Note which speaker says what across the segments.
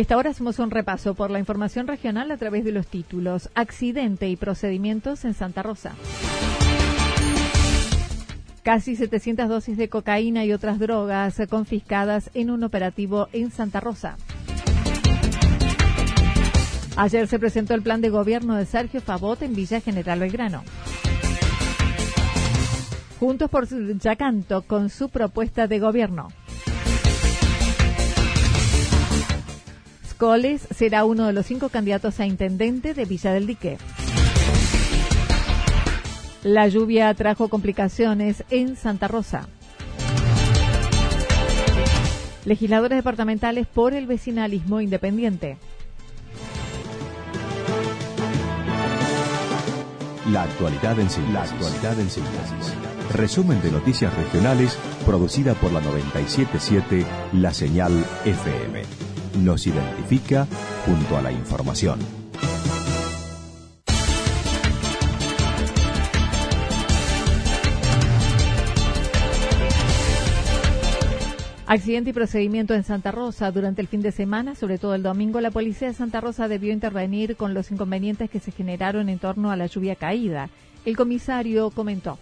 Speaker 1: Esta hora hacemos un repaso por la información regional a través de los títulos Accidente y procedimientos en Santa Rosa. Casi 700 dosis de cocaína y otras drogas confiscadas en un operativo en Santa Rosa. Ayer se presentó el plan de gobierno de Sergio Favot en Villa General Belgrano. Juntos por Yacanto con su propuesta de gobierno. Coles será uno de los cinco candidatos a intendente de Villa del Dique. La lluvia trajo complicaciones en Santa Rosa. Legisladores departamentales por el vecinalismo independiente.
Speaker 2: La actualidad en síntesis. Resumen de noticias regionales producida por la 977 La Señal FM nos identifica junto a la información.
Speaker 1: Accidente y procedimiento en Santa Rosa. Durante el fin de semana, sobre todo el domingo, la policía de Santa Rosa debió intervenir con los inconvenientes que se generaron en torno a la lluvia caída. El comisario comentó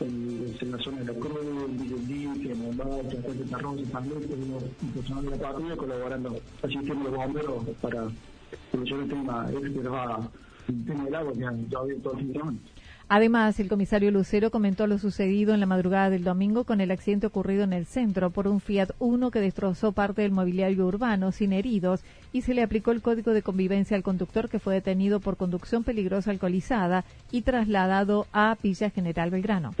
Speaker 3: en, en, la zona de la Cruz, Fuerte Tarrón, San Luis, tenemos personal de la patrulla colaborando, asistiendo a los bomberos para solucionar el tema, este que va el tema del agua que han ya todo el.
Speaker 1: Además, el comisario Lucero comentó lo sucedido en la madrugada del domingo con el accidente ocurrido en el centro por un Fiat Uno que destrozó parte del mobiliario urbano sin heridos y se le aplicó el código de convivencia al conductor que fue detenido por conducción peligrosa alcoholizada y trasladado a Villa General Belgrano.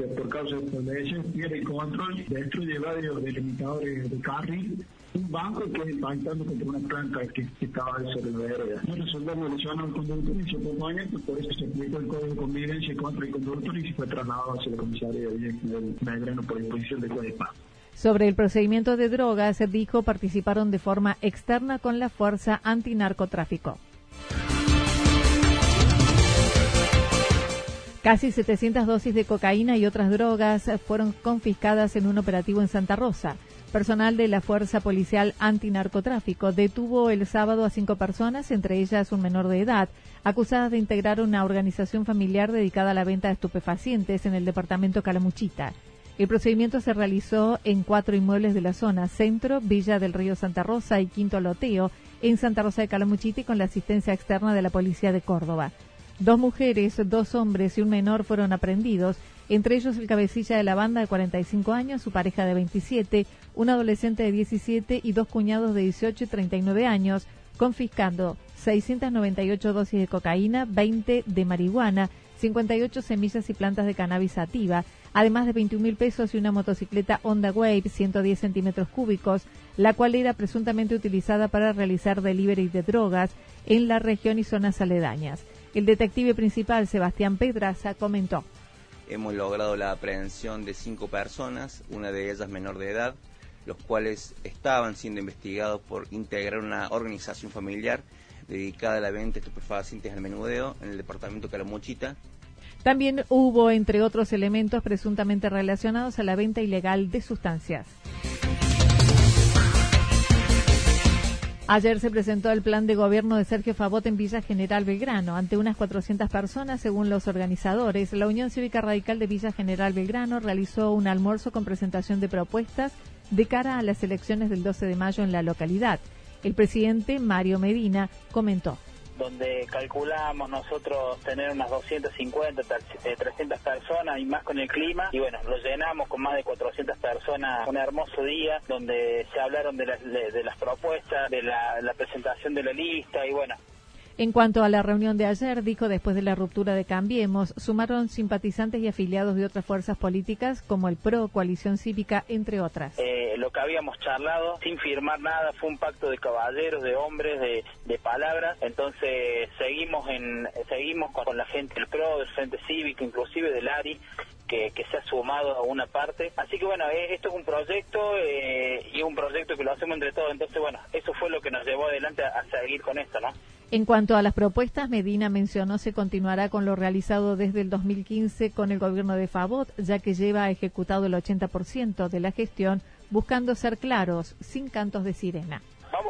Speaker 3: Un banco que contra una el de convivencia se.
Speaker 1: Sobre el procedimiento de drogas, dijo participaron de forma externa con la Fuerza Antinarcotráfico. Casi 700 dosis de cocaína y otras drogas fueron confiscadas en un operativo en Santa Rosa. Personal de la Fuerza Policial Antinarcotráfico detuvo el sábado a cinco personas, entre ellas un menor de edad, acusadas de integrar una organización familiar dedicada a la venta de estupefacientes en el departamento Calamuchita. El procedimiento se realizó en cuatro inmuebles de la zona Centro, Villa del Río Santa Rosa y Quinto Loteo, en Santa Rosa de Calamuchita y con la asistencia externa de la Policía de Córdoba. Dos mujeres, dos hombres y un menor fueron aprendidos entre ellos el cabecilla de la banda de 45 años, su pareja de 27, un adolescente de 17 y dos cuñados de 18 y 39 años, confiscando 698 dosis de cocaína, 20 de marihuana, 58 semillas y plantas de cannabis sativa, además de 21 mil pesos y una motocicleta Honda Wave 110 centímetros cúbicos, la cual era presuntamente utilizada para realizar delivery de drogas en la región y zonas aledañas. El detective principal, Sebastián Pedraza, comentó
Speaker 4: hemos logrado la aprehensión de cinco personas, una de ellas menor de edad, los cuales estaban siendo investigados por integrar una organización familiar dedicada a la venta de estupefacientes al menudeo en el departamento de Calamuchita.
Speaker 1: También hubo, entre otros elementos, presuntamente relacionados a la venta ilegal de sustancias. Ayer se presentó el plan de gobierno de Sergio Favot en Villa General Belgrano. Ante unas 400 personas, según los organizadores, la Unión Cívica Radical de Villa General Belgrano realizó un almuerzo con presentación de propuestas de cara a las elecciones del 12 de mayo en la localidad. El presidente Mario Medina comentó
Speaker 5: donde calculamos nosotros tener unas 250, 300 eh, personas y más con el clima. Y bueno, lo llenamos con más de 400 personas. Un hermoso día donde se hablaron de las, de, las propuestas, de la, la presentación de la lista y bueno,
Speaker 1: en cuanto a la reunión de ayer, dijo después de la ruptura de Cambiemos, sumaron simpatizantes y afiliados de otras fuerzas políticas como el PRO, Coalición Cívica, entre otras.
Speaker 5: Eh, lo que habíamos charlado, sin firmar nada, fue un pacto de caballeros, de hombres, de, palabras. Entonces seguimos en seguimos con, la gente del PRO, del Frente Cívico, inclusive del ARI, que, se ha sumado a una parte. Así que bueno, eh, esto es un proyecto eh, y un proyecto que lo hacemos entre todos. Entonces bueno, eso fue lo que nos llevó adelante a, a seguir con esto, ¿no?
Speaker 1: En cuanto a las propuestas, Medina mencionó se continuará con lo realizado desde el 2015 con el gobierno de Favot, ya que lleva ejecutado el 80% de la gestión, buscando ser claros, sin cantos de sirena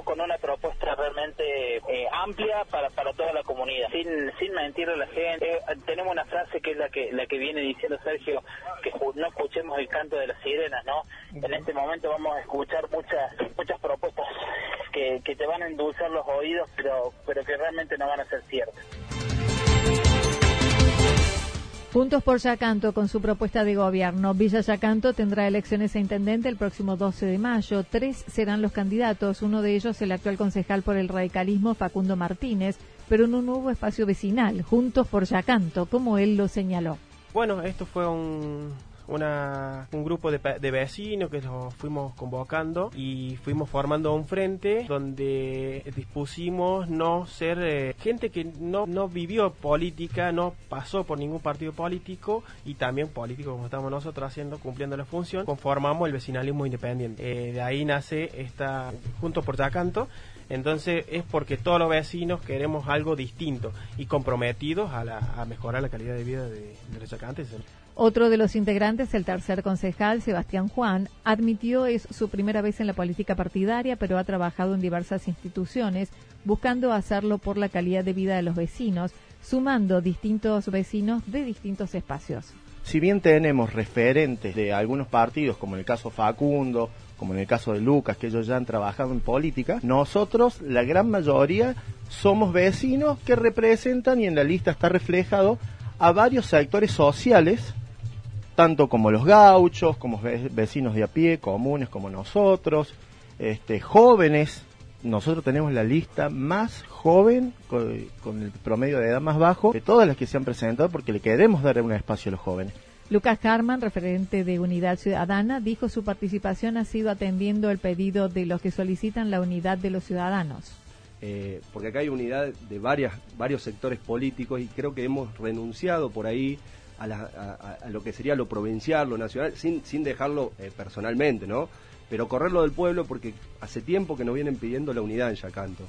Speaker 5: con una propuesta realmente eh, amplia para, para toda la comunidad, sin, sin mentirle a la gente. Eh, tenemos una frase que es la que la que viene diciendo Sergio, que no escuchemos el canto de las sirenas, ¿no? En este momento vamos a escuchar muchas muchas propuestas que, que te van a endulzar los oídos, pero, pero que realmente no van a ser ciertas.
Speaker 1: Juntos por Yacanto con su propuesta de gobierno. Villa Yacanto tendrá elecciones a intendente el próximo 12 de mayo. Tres serán los candidatos, uno de ellos el actual concejal por el radicalismo Facundo Martínez, pero en un nuevo espacio vecinal, Juntos por Yacanto, como él lo señaló.
Speaker 6: Bueno, esto fue un, una, un grupo de, de, vecinos que los fuimos convocando y fuimos formando un frente donde dispusimos no ser eh, gente que no, no vivió política, no pasó por ningún partido político y también político como estamos nosotros haciendo, cumpliendo la función, conformamos el vecinalismo independiente. Eh, de ahí nace esta, junto por Tacanto, entonces es porque todos los vecinos queremos algo distinto y comprometidos a, la, mejorar la calidad de vida de, de los chacantes.
Speaker 1: Otro de los integrantes, el tercer concejal, Sebastián Juan, admitió es su primera vez en la política partidaria, pero ha trabajado en diversas instituciones, buscando hacerlo por la calidad de vida de los vecinos, sumando distintos vecinos de distintos espacios.
Speaker 7: Si bien tenemos referentes de algunos partidos, como en el caso Facundo, como en el caso de Lucas, que ellos ya han trabajado en política, nosotros, la gran mayoría, somos vecinos que representan, y en la lista está reflejado, a varios sectores sociales tanto como los gauchos, como vecinos de a pie, comunes como nosotros, este, jóvenes. Nosotros tenemos la lista más joven, con, el promedio de edad más bajo, de todas las que se han presentado, porque le queremos dar un espacio a los jóvenes.
Speaker 1: Lucas Carman, referente de Unidad Ciudadana, dijo su participación ha sido atendiendo el pedido de los que solicitan la unidad de los ciudadanos.
Speaker 8: Eh, porque acá hay unidad de varias, varios sectores políticos y creo que hemos renunciado por ahí a, lo que sería lo provincial, lo nacional, sin, sin dejarlo eh, personalmente, ¿no? Pero correrlo del pueblo porque hace tiempo que nos vienen pidiendo la unidad en Yacanto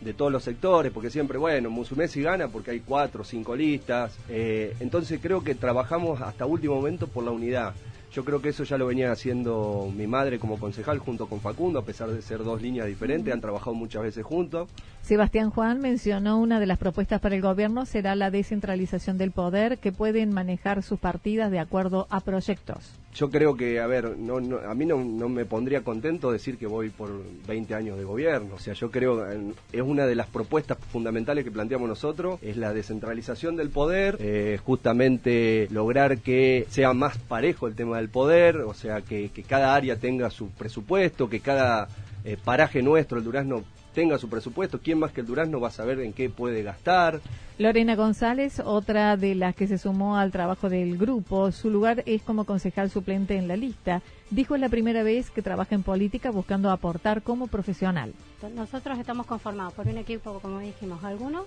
Speaker 8: de todos los sectores, porque siempre, bueno, Musumesi gana porque hay cuatro o cinco listas. Eh, entonces creo que trabajamos hasta último momento por la unidad. Yo creo que eso ya lo venía haciendo mi madre como concejal junto con Facundo, a pesar de ser dos líneas diferentes, han trabajado muchas veces juntos.
Speaker 1: Sebastián Juan mencionó una de las propuestas para el gobierno será la descentralización del poder, que pueden manejar sus partidas de acuerdo a proyectos
Speaker 8: yo creo que, a ver, no, a mí no, me pondría contento decir que voy por 20 años de gobierno. O sea, yo creo es una de las propuestas fundamentales que planteamos nosotros, es la descentralización del poder, eh, justamente lograr que sea más parejo el tema del poder, o sea, que, cada área tenga su presupuesto, que cada eh, paraje nuestro, el Durazno, tenga su presupuesto. ¿Quién más que el Durazno va a saber en qué puede gastar?
Speaker 1: Lorena González, otra de las que se sumó al trabajo del grupo, su lugar es como concejal suplente en la lista. Dijo es la primera vez que trabaja en política buscando aportar como profesional.
Speaker 9: Nosotros estamos conformados por un equipo, como dijimos, algunos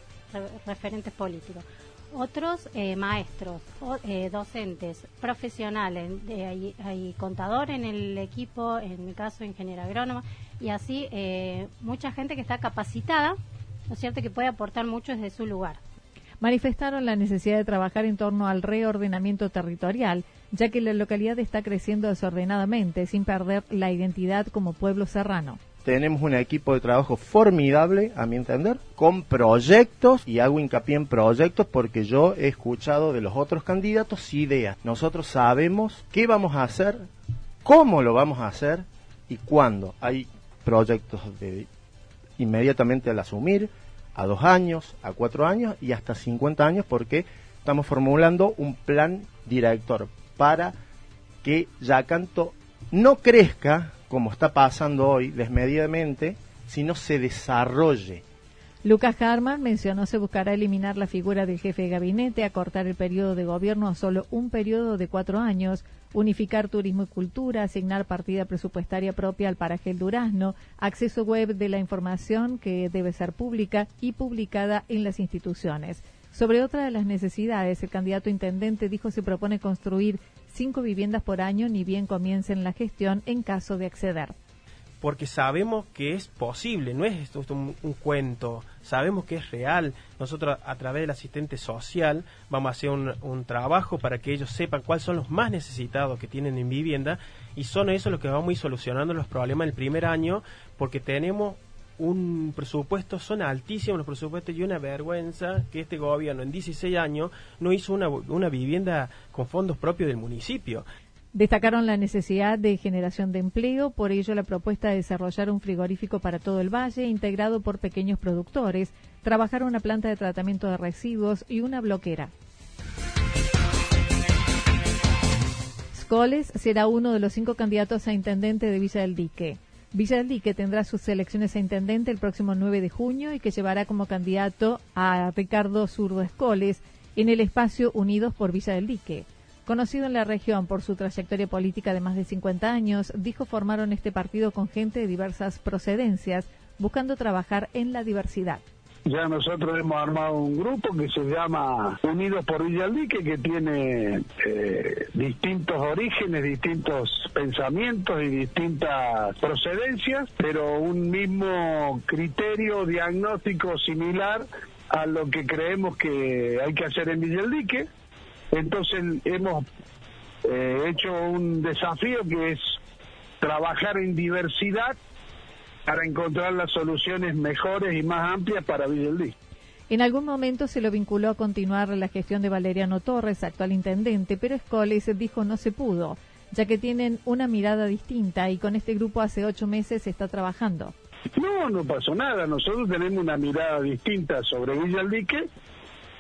Speaker 9: referentes políticos, otros eh, maestros, eh, docentes, profesionales, hay, contador en el equipo, en mi caso ingeniero agrónomo, y así eh, mucha gente que está capacitada, ¿no es cierto?, que puede aportar mucho desde su lugar.
Speaker 1: Manifestaron la necesidad de trabajar en torno al reordenamiento territorial, ya que la localidad está creciendo desordenadamente sin perder la identidad como pueblo serrano.
Speaker 7: Tenemos un equipo de trabajo formidable, a mi entender, con proyectos, y hago hincapié en proyectos porque yo he escuchado de los otros candidatos ideas. Nosotros sabemos qué vamos a hacer, cómo lo vamos a hacer y cuándo. Hay proyectos de inmediatamente al asumir, a dos años, a cuatro años y hasta 50 años porque estamos formulando un plan director para que Yacanto no crezca como está pasando hoy desmedidamente, sino se desarrolle.
Speaker 1: Lucas Harman mencionó se buscará eliminar la figura del jefe de gabinete, acortar el periodo de gobierno a solo un periodo de cuatro años, unificar turismo y cultura, asignar partida presupuestaria propia al paraje El Durazno, acceso web de la información que debe ser pública y publicada en las instituciones. Sobre otra de las necesidades, el candidato intendente dijo se propone construir cinco viviendas por año ni bien comiencen la gestión en caso de acceder.
Speaker 6: Porque sabemos que es posible, no es esto un, cuento, sabemos que es real. Nosotros a través del asistente social vamos a hacer un, trabajo para que ellos sepan cuáles son los más necesitados que tienen en vivienda y son esos los que vamos a ir solucionando los problemas del primer año porque tenemos un presupuesto, son altísimos los presupuestos y una vergüenza que este gobierno en 16 años no hizo una, una vivienda con fondos propios del municipio.
Speaker 1: Destacaron la necesidad de generación de empleo, por ello la propuesta de desarrollar un frigorífico para todo el valle, integrado por pequeños productores, trabajar una planta de tratamiento de residuos y una bloquera. Scoles será uno de los cinco candidatos a intendente de Villa del Dique. Villaldi, que tendrá sus elecciones a intendente el próximo 9 de junio y que llevará como candidato a Ricardo Zurdo Escoles en el espacio Unidos por Villa del Dique. Conocido en la región por su trayectoria política de más de 50 años, dijo formaron este partido con gente de diversas procedencias, buscando trabajar en la diversidad.
Speaker 3: Ya nosotros hemos armado un grupo que se llama Unidos por Villaldique, que tiene eh, distintos orígenes, distintos pensamientos y distintas procedencias, pero un mismo criterio diagnóstico similar a lo que creemos que hay que hacer en Villaldique. Entonces hemos eh, hecho un desafío que es trabajar en diversidad para encontrar las soluciones mejores y más amplias para Villaldí.
Speaker 1: En algún momento se lo vinculó a continuar la gestión de Valeriano Torres, actual intendente, pero Escoles dijo no se pudo, ya que tienen una mirada distinta y con este grupo hace ocho meses se está trabajando.
Speaker 3: No, no pasó nada. Nosotros tenemos una mirada distinta sobre Villaldique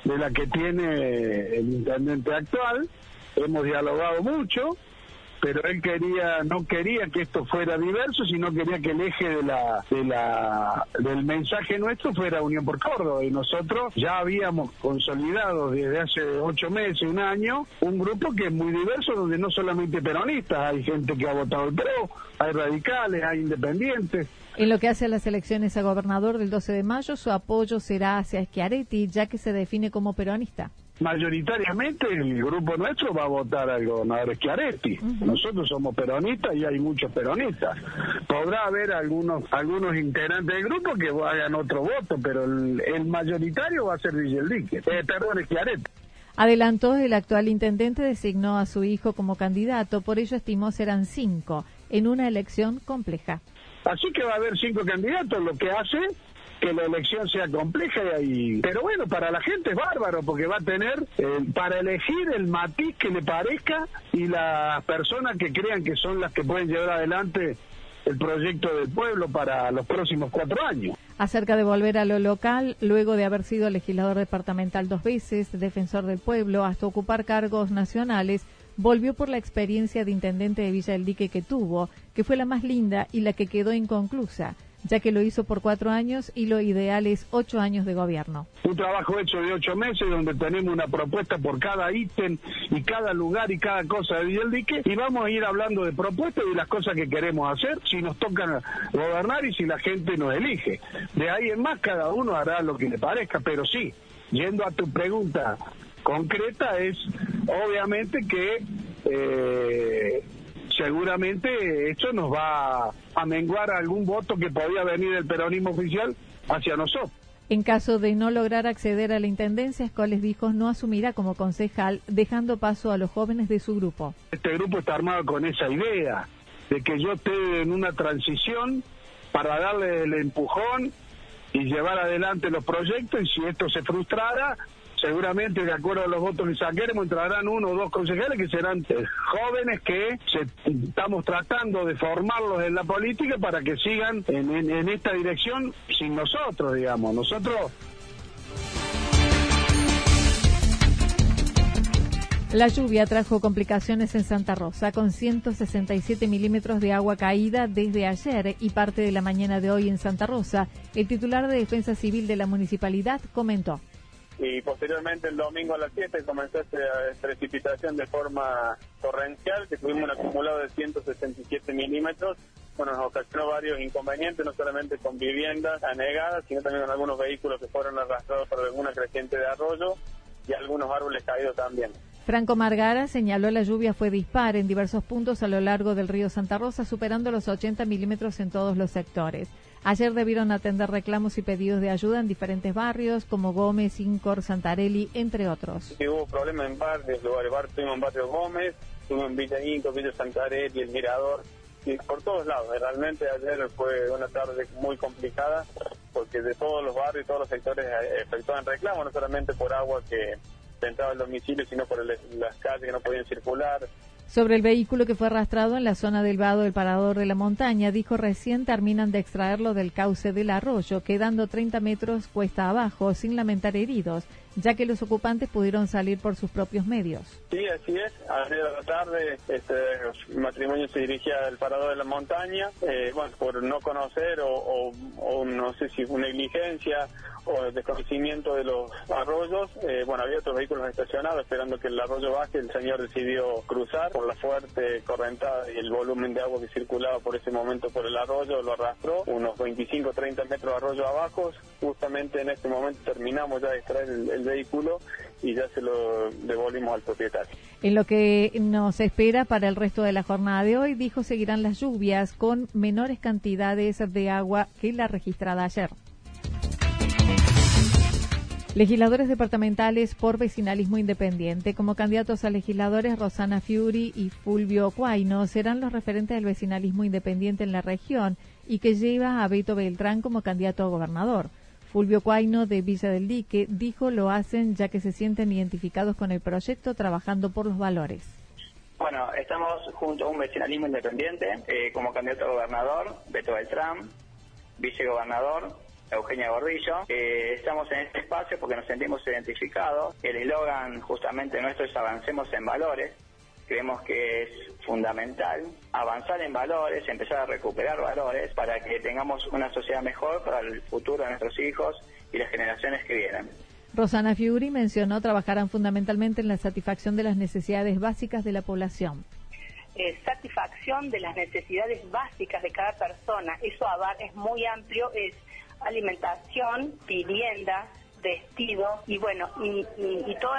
Speaker 3: de la que tiene el intendente actual. Hemos dialogado mucho pero él quería no quería que esto fuera diverso, sino quería que el eje de la, de la del mensaje nuestro fuera Unión por Córdoba y nosotros ya habíamos consolidado desde hace ocho meses, un año, un grupo que es muy diverso donde no solamente peronistas, hay gente que ha votado el PRO, hay radicales, hay independientes.
Speaker 1: En lo que hace a las elecciones a gobernador del 12 de mayo, su apoyo será hacia Schiaretti, ya que se define como peronista
Speaker 3: mayoritariamente el grupo nuestro va a votar al gobernador Schiaretti. Nosotros somos peronistas y hay muchos peronistas. Podrá haber algunos algunos integrantes del grupo que vayan otro voto, pero el, mayoritario va a ser Villaldique, eh, perdón, Schiaretti.
Speaker 1: Adelantó, el actual intendente designó a su hijo como candidato, por ello estimó serán cinco, en una elección compleja.
Speaker 3: Así que va a haber cinco candidatos, lo que hace que la elección sea compleja y pero bueno para la gente es bárbaro porque va a tener eh, para elegir el matiz que le parezca y las personas que crean que son las que pueden llevar adelante el proyecto del pueblo para los próximos cuatro años.
Speaker 1: Acerca de volver a lo local, luego de haber sido legislador departamental dos veces, defensor del pueblo, hasta ocupar cargos nacionales, volvió por la experiencia de intendente de Villa del Dique que tuvo, que fue la más linda y la que quedó inconclusa ya que lo hizo por cuatro años y lo ideal es ocho años de gobierno.
Speaker 3: Un trabajo hecho de ocho meses donde tenemos una propuesta por cada ítem y cada lugar y cada cosa de Villaldique y vamos a ir hablando de propuestas y las cosas que queremos hacer si nos toca gobernar y si la gente nos elige. De ahí en más cada uno hará lo que le parezca, pero sí, yendo a tu pregunta concreta es obviamente que eh, seguramente esto nos va a menguar algún voto que podía venir del peronismo oficial hacia nosotros.
Speaker 1: En caso de no lograr acceder a la intendencia, Escoles dijo no asumirá como concejal, dejando paso a los jóvenes de su grupo.
Speaker 3: Este grupo está armado con esa idea de que yo esté en una transición para darle el empujón y llevar adelante los proyectos y si esto se frustrara, seguramente de acuerdo a los votos que saquemos entrarán uno o dos concejales que serán eh, jóvenes que estamos tratando de formarlos en la política para que sigan en esta dirección sin nosotros, digamos. Nosotros
Speaker 1: La lluvia trajo complicaciones en Santa Rosa, con 167 milímetros de agua caída desde ayer y parte de la mañana de hoy en Santa Rosa. El titular de Defensa Civil de la municipalidad comentó.
Speaker 10: Y posteriormente el domingo a las 7 comenzó esta precipitación de forma torrencial, que tuvimos un acumulado de 167 milímetros. Bueno, nos ocasionó varios inconvenientes, no solamente con viviendas anegadas, sino también con algunos vehículos que fueron arrastrados por alguna creciente de arroyo y algunos árboles caídos también.
Speaker 1: Franco Margara señaló la lluvia fue dispar en diversos puntos a lo largo del río Santa Rosa, superando los 80 milímetros en todos los sectores. Ayer debieron atender reclamos y pedidos de ayuda en diferentes barrios como Gómez, Incor, Santarelli, entre otros.
Speaker 10: Sí, hubo problemas en barrios, lugares, bar, tuvimos en barrio Gómez, tuvimos en Villa Incor, Villa Santarelli, El Mirador, por todos lados. Realmente ayer fue una tarde muy complicada porque de todos los barrios y todos los sectores eh, efectuaban reclamos, no solamente por agua que entraba el domicilio, sino por las calles que no podían circular.
Speaker 1: Sobre el vehículo que fue arrastrado en la zona del vado del parador de la montaña, dijo recién terminan de extraerlo del cauce del arroyo, quedando 30 metros cuesta abajo, sin lamentar heridos ya que los ocupantes pudieron salir por sus propios medios.
Speaker 10: Sí, así es. A la tarde este, el matrimonio se dirigía al parador de la montaña, eh, bueno, por no conocer o, no sé si fue negligencia o desconocimiento de los arroyos. Eh, bueno, había otros vehículos estacionados esperando que el arroyo baje. El señor decidió cruzar por la fuerte correntada y el volumen de agua que circulaba por ese momento por el arroyo, lo arrastró unos 25 30 metros de arroyo abajo. Justamente en este momento terminamos ya de extraer el vehículo y ya se lo devolvimos al propietario.
Speaker 1: En lo que nos espera para el resto de la jornada de hoy, dijo, seguirán las lluvias con menores cantidades de agua que la registrada ayer. Legisladores departamentales por vecinalismo independiente. Como candidatos a legisladores, Rosana Fiuri y Fulvio Cuaino serán los referentes del vecinalismo independiente en la región y que lleva a Beto Beltrán como candidato a gobernador. Fulvio Cuaino de Villa del Dique dijo lo hacen ya que se sienten identificados con el proyecto trabajando por los valores.
Speaker 5: Bueno, estamos junto a un vecinalismo independiente eh, como candidato a gobernador, Beto Beltrán, vicegobernador, Eugenia Gordillo. Eh, estamos en este espacio porque nos sentimos identificados. El eslogan justamente nuestro es avancemos en valores. Creemos que es fundamental avanzar en valores, empezar a recuperar valores para que tengamos una sociedad mejor para el futuro de nuestros hijos y las generaciones que vienen.
Speaker 1: Rosana Fiuri mencionó trabajarán fundamentalmente en la satisfacción de las necesidades básicas de la población.
Speaker 11: Eh, satisfacción de las necesidades básicas de cada persona. Eso es muy amplio, es alimentación, vivienda, vestido y bueno y, todo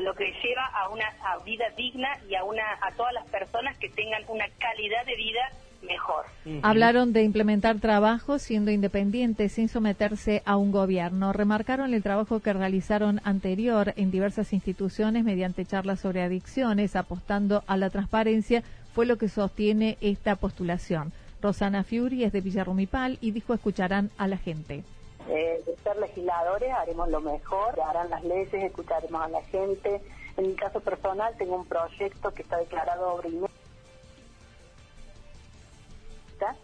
Speaker 11: lo que lleva a una vida digna y a una a todas las personas que tengan una calidad de vida mejor.
Speaker 1: Hablaron de implementar trabajos siendo independientes sin someterse a un gobierno. Remarcaron el trabajo que realizaron anterior en diversas instituciones mediante charlas sobre adicciones, apostando a la transparencia, fue lo que sostiene esta postulación. Rosana Fiuri es de Villarrumipal y dijo escucharán a la gente
Speaker 11: eh, de ser legisladores haremos lo mejor, harán las leyes, escucharemos a la gente. En mi caso personal tengo un proyecto que está declarado obra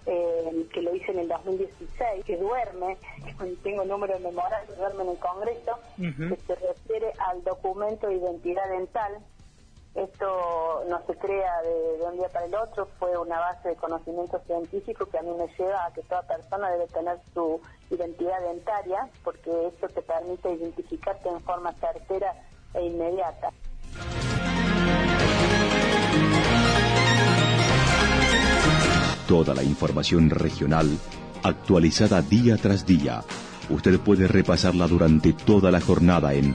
Speaker 11: eh, que lo hice en el 2016, que duerme, tengo el número de memoria, que duerme en el Congreso, que se refiere al documento de identidad dental esto no se crea de, un día para el otro, fue una base de conocimiento científico que a mí me lleva a que toda persona debe tener su identidad dentaria, porque eso te permite identificarte en forma certera e inmediata.
Speaker 2: Toda la información regional actualizada día tras día. Usted puede repasarla durante toda la jornada en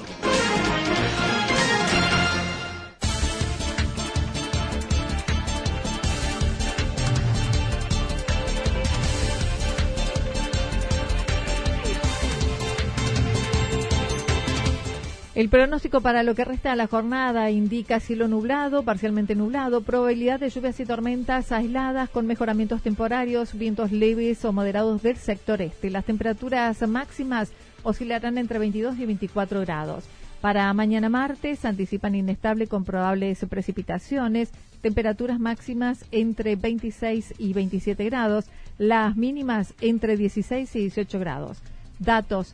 Speaker 1: El pronóstico para lo que resta de la jornada indica cielo nublado, parcialmente nublado, probabilidad de lluvias y tormentas aisladas con mejoramientos temporarios, vientos leves o moderados del sector este. Las temperaturas máximas oscilarán entre 22 y 24 grados. Para mañana martes anticipan inestable con probables precipitaciones, temperaturas máximas entre 26 y 27 grados, las mínimas entre 16 y 18 grados. Datos